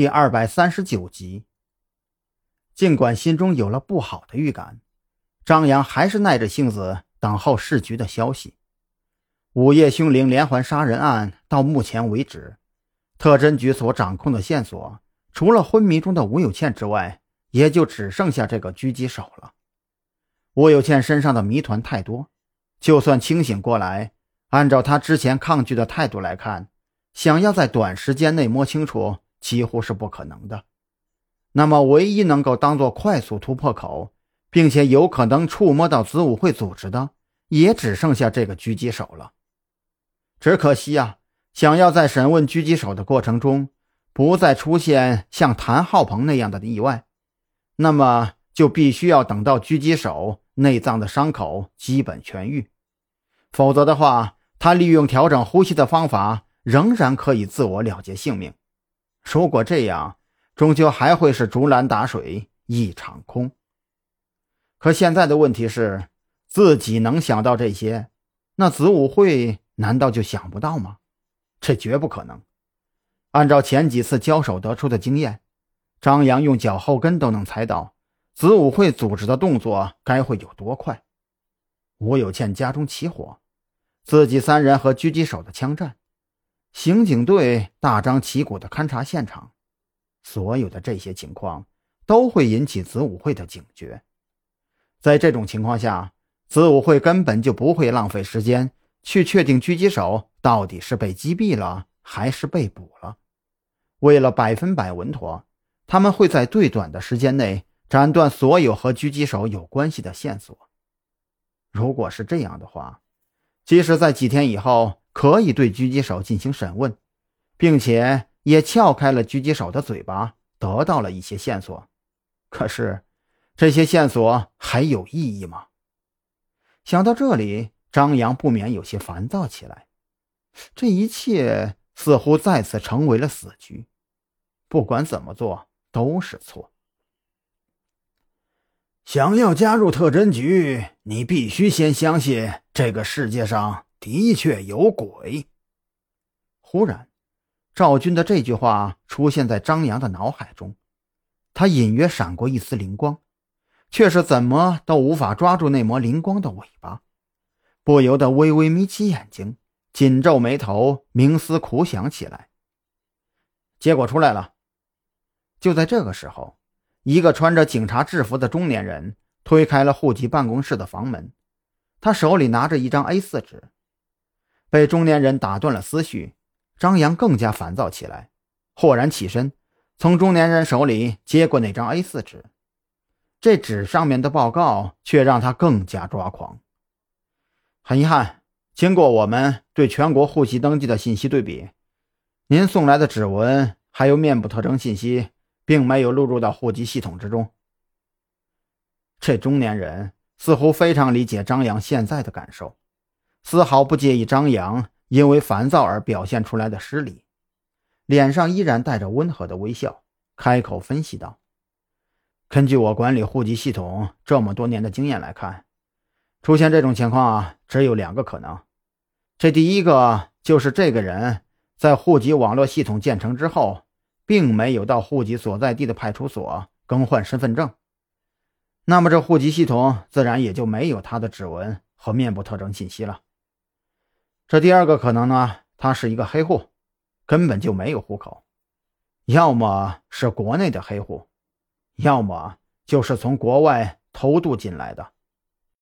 第二百三十九集。尽管心中有了不好的预感，张扬还是耐着性子等候市局的消息。午夜凶铃连环杀人案到目前为止，特侦局所掌控的线索，除了昏迷中的吴有倩之外，也就只剩下这个狙击手了。吴有倩身上的谜团太多，就算清醒过来，按照他之前抗拒的态度来看，想要在短时间内摸清楚，几乎是不可能的。那么，唯一能够当做快速突破口，并且有可能触摸到子午会组织的，也只剩下这个狙击手了。只可惜啊，想要在审问狙击手的过程中，不再出现像谭浩鹏那样的意外，那么就必须要等到狙击手内脏的伤口基本痊愈，否则的话，他利用调整呼吸的方法，仍然可以自我了结性命。如果这样，终究还会是竹篮打水一场空。可现在的问题是，自己能想到这些，那子午会难道就想不到吗？这绝不可能。按照前几次交手得出的经验，张扬用脚后跟都能猜到子午会组织的动作该会有多快。吴有倩家中起火，自己三人和狙击手的枪战，刑警队大张旗鼓的勘察现场。所有的这些情况都会引起子午会的警觉，在这种情况下，子午会根本就不会浪费时间去确定狙击手到底是被击毙了还是被捕了。为了百分百稳妥，他们会在最短的时间内斩断所有和狙击手有关系的线索。如果是这样的话，即使在几天以后可以对狙击手进行审问，并且。也撬开了狙击手的嘴巴，得到了一些线索。可是，这些线索还有意义吗？想到这里，张扬不免有些烦躁起来。这一切似乎再次成为了死局，不管怎么做都是错。想要加入特侦局，你必须先相信这个世界上的确有鬼。忽然。赵军的这句话出现在张扬的脑海中，他隐约闪过一丝灵光，却是怎么都无法抓住那抹灵光的尾巴，不由得微微眯起眼睛，紧皱眉头，冥思苦想起来。结果出来了。就在这个时候，一个穿着警察制服的中年人推开了户籍办公室的房门，他手里拿着一张 A4 纸，被中年人打断了思绪。张扬更加烦躁起来，豁然起身，从中年人手里接过那张 A4 纸。这纸上面的报告却让他更加抓狂。很遗憾，经过我们对全国户籍登记的信息对比，您送来的指纹还有面部特征信息，并没有录入到户籍系统之中。这中年人似乎非常理解张扬现在的感受，丝毫不介意张扬。因为烦躁而表现出来的失礼，脸上依然带着温和的微笑，开口分析道：“根据我管理户籍系统这么多年的经验来看，出现这种情况啊，只有两个可能。这第一个就是这个人在户籍网络系统建成之后，并没有到户籍所在地的派出所更换身份证，那么这户籍系统自然也就没有他的指纹和面部特征信息了。”这第二个可能呢，他是一个黑户，根本就没有户口，要么是国内的黑户，要么就是从国外偷渡进来的。